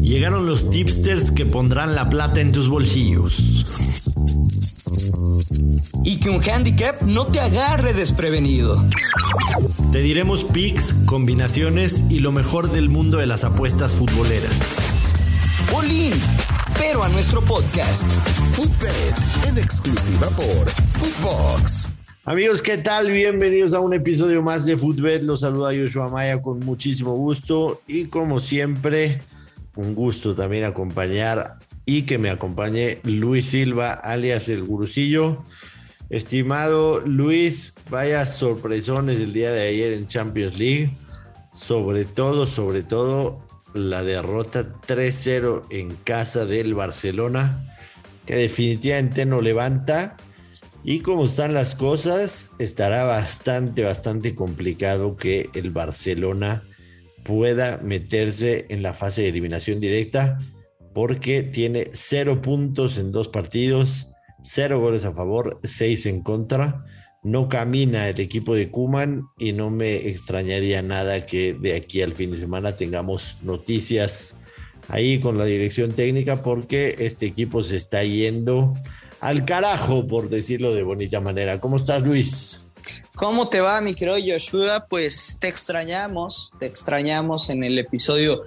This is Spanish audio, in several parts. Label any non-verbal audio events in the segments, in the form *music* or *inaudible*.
Llegaron los tipsters que pondrán la plata en tus bolsillos. Y que un handicap no te agarre desprevenido. Te diremos picks, combinaciones y lo mejor del mundo de las apuestas futboleras. Olin, pero a nuestro podcast. Footbet, en exclusiva por Footbox. Amigos, ¿qué tal? Bienvenidos a un episodio más de Footbet. Los saluda Joshua Maya con muchísimo gusto y como siempre, un gusto también acompañar y que me acompañe Luis Silva, alias el Gurusillo. Estimado Luis, vaya sorpresones el día de ayer en Champions League. Sobre todo, sobre todo, la derrota 3-0 en casa del Barcelona, que definitivamente no levanta. Y como están las cosas, estará bastante, bastante complicado que el Barcelona pueda meterse en la fase de eliminación directa, porque tiene cero puntos en dos partidos, cero goles a favor, seis en contra. No camina el equipo de Kuman y no me extrañaría nada que de aquí al fin de semana tengamos noticias ahí con la dirección técnica porque este equipo se está yendo al carajo, por decirlo de bonita manera. ¿Cómo estás, Luis? ¿Cómo te va, mi querido Joshua? Pues te extrañamos, te extrañamos en el episodio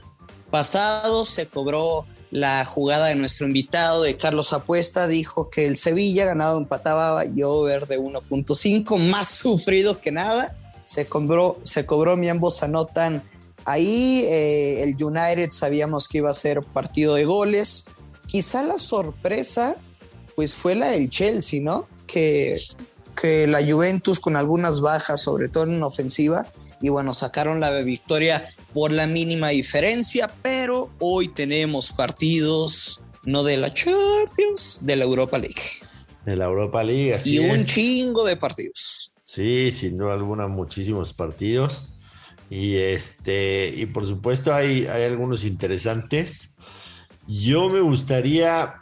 pasado. Se cobró la jugada de nuestro invitado de Carlos Apuesta. Dijo que el Sevilla ganado empataba y over de 1.5, más sufrido que nada. Se cobró, se cobró, mi ambos anotan ahí. Eh, el United sabíamos que iba a ser partido de goles. Quizá la sorpresa pues fue la del Chelsea, ¿no? Que, que la Juventus con algunas bajas, sobre todo en ofensiva, y bueno, sacaron la victoria por la mínima diferencia, pero hoy tenemos partidos no de la Champions, de la Europa League. De la Europa League, así Y un chingo de partidos. Sí, sin duda alguna, muchísimos partidos. Y este, y por supuesto hay, hay algunos interesantes. Yo me gustaría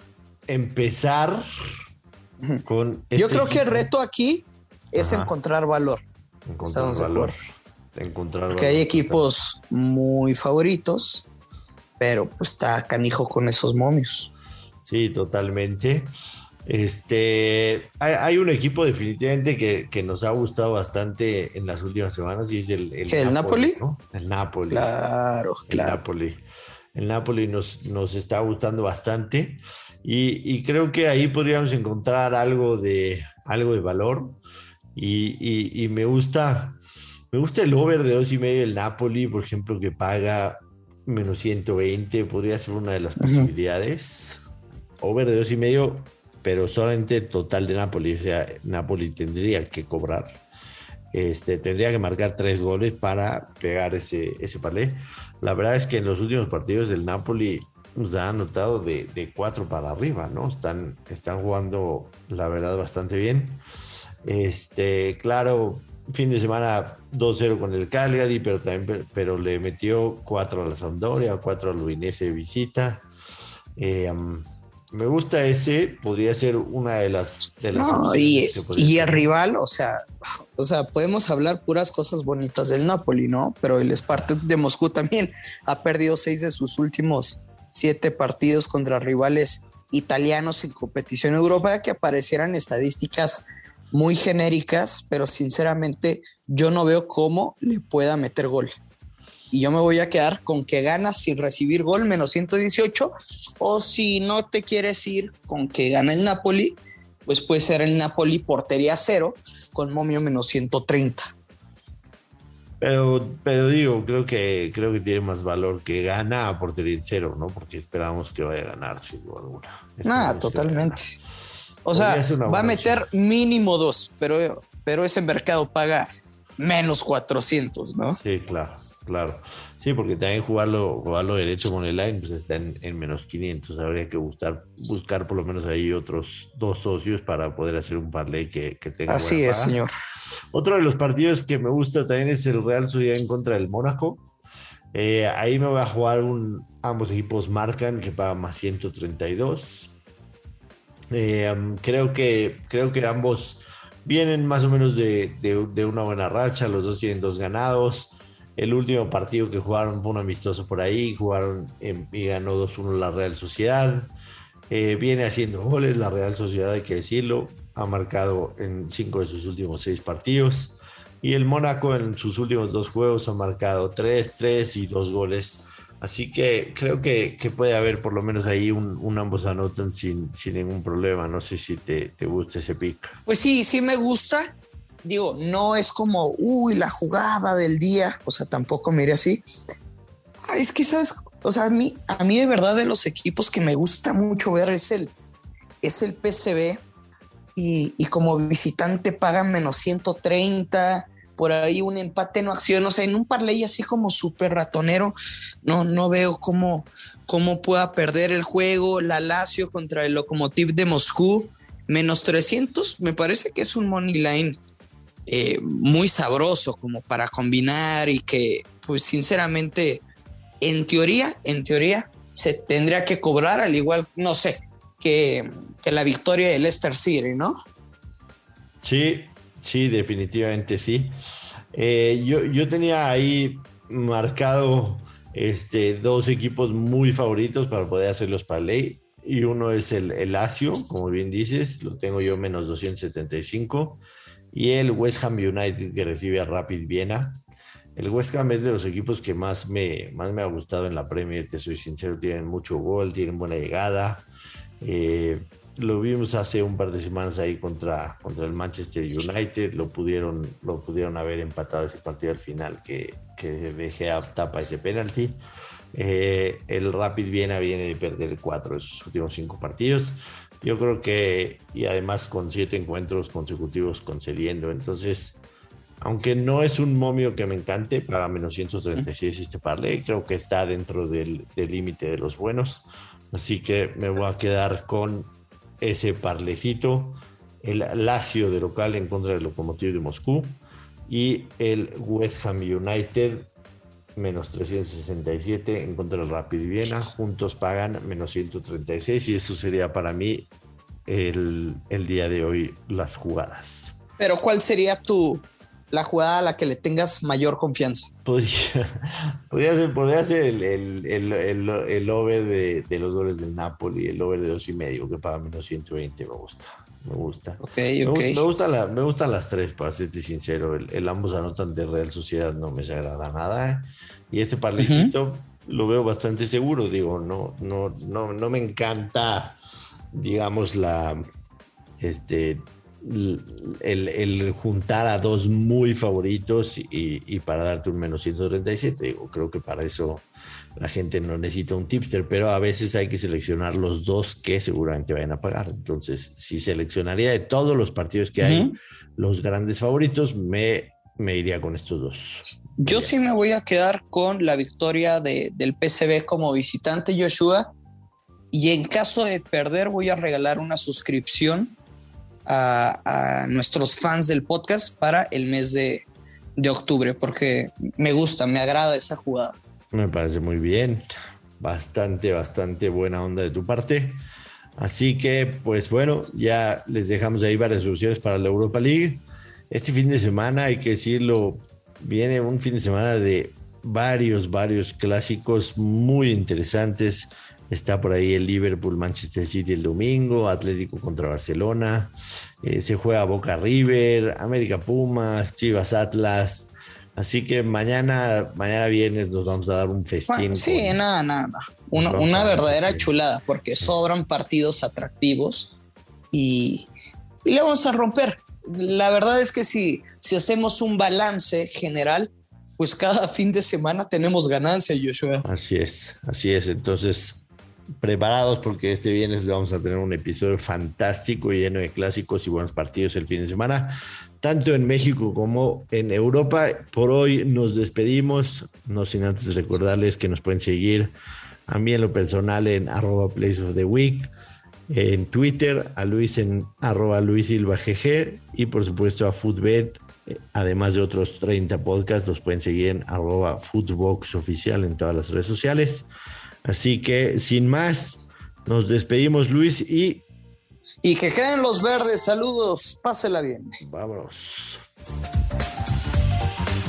empezar con. Yo creo que el reto aquí es encontrar valor. Encontrar valor. Encontrar Porque hay equipos muy favoritos, pero pues está canijo con esos momios. Sí, totalmente. Este, hay, un equipo definitivamente que, nos ha gustado bastante en las últimas semanas y es el, el, Napoli. El Napoli. Claro, el Napoli. El Napoli nos, nos está gustando bastante. Y, creo que ahí podríamos encontrar algo de, algo de valor. Y, me gusta, me gusta el over de dos y medio del Napoli, por ejemplo, que paga menos 120, podría ser una de las posibilidades. Over de dos y medio, pero solamente total de Napoli. O sea, Napoli tendría que cobrar. Este, tendría que marcar tres goles para pegar ese, ese palé. La verdad es que en los últimos partidos del Napoli nos ha anotado de, de, cuatro para arriba, ¿no? Están, están jugando, la verdad, bastante bien. Este, claro, fin de semana 2-0 con el Cagliari, pero también pero le metió cuatro a la Sampdoria, cuatro al Udinese de visita. Eh, me gusta ese, podría ser una de las, de las y, y el rival, o sea, o sea, podemos hablar puras cosas bonitas del Napoli, ¿no? Pero el Spartak de Moscú también ha perdido seis de sus últimos siete partidos contra rivales italianos en competición europea que aparecieran estadísticas muy genéricas, pero sinceramente yo no veo cómo le pueda meter gol. Y yo me voy a quedar con que gana sin recibir gol menos 118, o si no te quieres ir con que gana el Napoli, pues puede ser el Napoli portería cero con momio menos 130. Pero, pero digo, creo que creo que tiene más valor que gana a portería cero, ¿no? Porque esperamos que vaya a ganar sin duda alguna. Ah, totalmente. O sea, va a meter mínimo dos, pero, pero ese mercado paga menos 400, ¿no? Sí, claro, claro. Sí, porque también jugarlo, jugarlo derecho con el line, pues está en, menos 500. Habría que buscar, buscar por lo menos ahí otros dos socios para poder hacer un parlay que, que tenga. Así es, señor. Otro de los partidos que me gusta también es el Real Sociedad en contra del Mónaco. Eh, ahí me voy a jugar un. Ambos equipos marcan que paga más 132. Eh, creo, que, creo que ambos vienen más o menos de, una buena racha. Los dos tienen dos ganados. El último partido que jugaron fue un amistoso por ahí, jugaron y ganó 2-1 la Real Sociedad. Eh, viene haciendo goles la Real Sociedad, hay que decirlo. Ha marcado en cinco de sus últimos seis partidos. Y el Mónaco en sus últimos dos juegos ha marcado 3, 3 y dos goles. Así que creo que, puede haber por lo menos ahí un, ambos anotan sin, sin, ningún problema. No sé si te, te gusta ese pick. Pues sí, sí me gusta digo, no es como, uy, la jugada del día, o sea, tampoco me iré así. Es que, ¿sabes? O sea, a mí, a mí de verdad de los equipos que me gusta mucho ver es el, es el PCB y, y como visitante pagan menos 130, por ahí un empate no acción, o sea, en un parlay así como súper ratonero, no, no veo cómo, cómo pueda perder el juego, la Lazio contra el Lokomotiv de Moscú, menos 300, me parece que es un money line eh, muy sabroso como para combinar y que pues sinceramente en teoría, en teoría se tendría que cobrar al igual, no sé, que, la victoria del Leicester City, ¿no? Sí, sí, definitivamente sí. Eh, yo, yo tenía ahí marcado este, dos equipos muy favoritos para poder hacer los ley y uno es el, el Asio, como bien dices, lo tengo yo menos 275 y el West Ham United que recibe a Rapid Viena. El West Ham es de los equipos que más me, más me ha gustado en la Premier, te soy sincero, tienen mucho gol, tienen buena llegada. Eh, lo vimos hace un par de semanas ahí contra, contra el Manchester United, lo pudieron, lo pudieron haber empatado ese partido al final que, que a tapa ese penalti. Eh, el Rapid Viena viene de perder cuatro de sus últimos cinco partidos. Yo creo que, y además con siete encuentros consecutivos concediendo, entonces, aunque no es un momio que me encante, para menos 136 este parlay, creo que está dentro del límite de los buenos, así que me voy a quedar con ese parlecito, el Lazio de local en contra del Lokomotiv de Moscú y el West Ham United menos 367 en contra del Rapid Viena. Juntos pagan menos 136 y eso sería para mí el, día de hoy las jugadas. Pero ¿cuál sería tu la jugada a la que le tengas mayor confianza? Podría, *laughs* ser, podría ser el, el, over de, los goles del Napoli, el over de dos y medio que paga menos 120 me gusta. Me gusta. me, gusta me, gustan las tres, para serte sincero. El, ambos anotan de Real Sociedad no me desagrada nada. ¿eh? Y este parlecito lo veo bastante seguro. Digo, no, no, no, no me encanta, digamos, la este el, juntar a dos muy favoritos y, y, para darte un menos 137. Digo, creo que para eso la gente no necesita un tipster, pero a veces hay que seleccionar los dos que seguramente vayan a pagar. Entonces, si seleccionaría de todos los partidos que hay, los grandes favoritos, me, me iría con estos dos. Yo sí me voy a quedar con la victoria de, del PCB como visitante, Joshua. Y en caso de perder, voy a regalar una suscripción a, nuestros fans del podcast para el mes de, de octubre, porque me gusta, me agrada esa jugada. Me parece muy bien. Bastante, bastante buena onda de tu parte. Así que, pues bueno, ya les dejamos ahí varias soluciones para la Europa League. Este fin de semana, hay que decirlo, viene un fin de semana de varios, varios clásicos muy interesantes. Está por ahí el Liverpool, Manchester City el domingo, Atlético contra Barcelona. Eh, se juega Boca River, América Pumas, Chivas Atlas. Así que mañana, mañana viernes nos vamos a dar un festín. sí, nada, nada. Una, una verdadera chulada, porque sobran partidos atractivos y, y, le vamos a romper. La verdad es que si, si hacemos un balance general, pues cada *laughs* fin de semana tenemos ganancia, Joshua. Así es, así es. Entonces, preparados porque este viernes vamos a tener un episodio fantástico y lleno de clásicos y buenos partidos el fin de semana tanto en México como en Europa. Por hoy nos despedimos, no sin antes recordarles que nos pueden seguir a mí en lo personal en arroba week, en Twitter, a Luis en arroba Luis Silva GG y por supuesto a Foodbet, además de otros 30 podcasts, los pueden seguir en arroba en todas las redes sociales. Así que sin más, nos despedimos Luis y y que queden los verdes. Saludos. Pásela bien. Vámonos.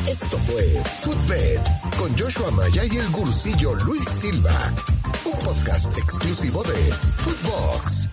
Esto fue Footbed con Joshua Maya y el gursillo Luis Silva, un podcast exclusivo de Footbox.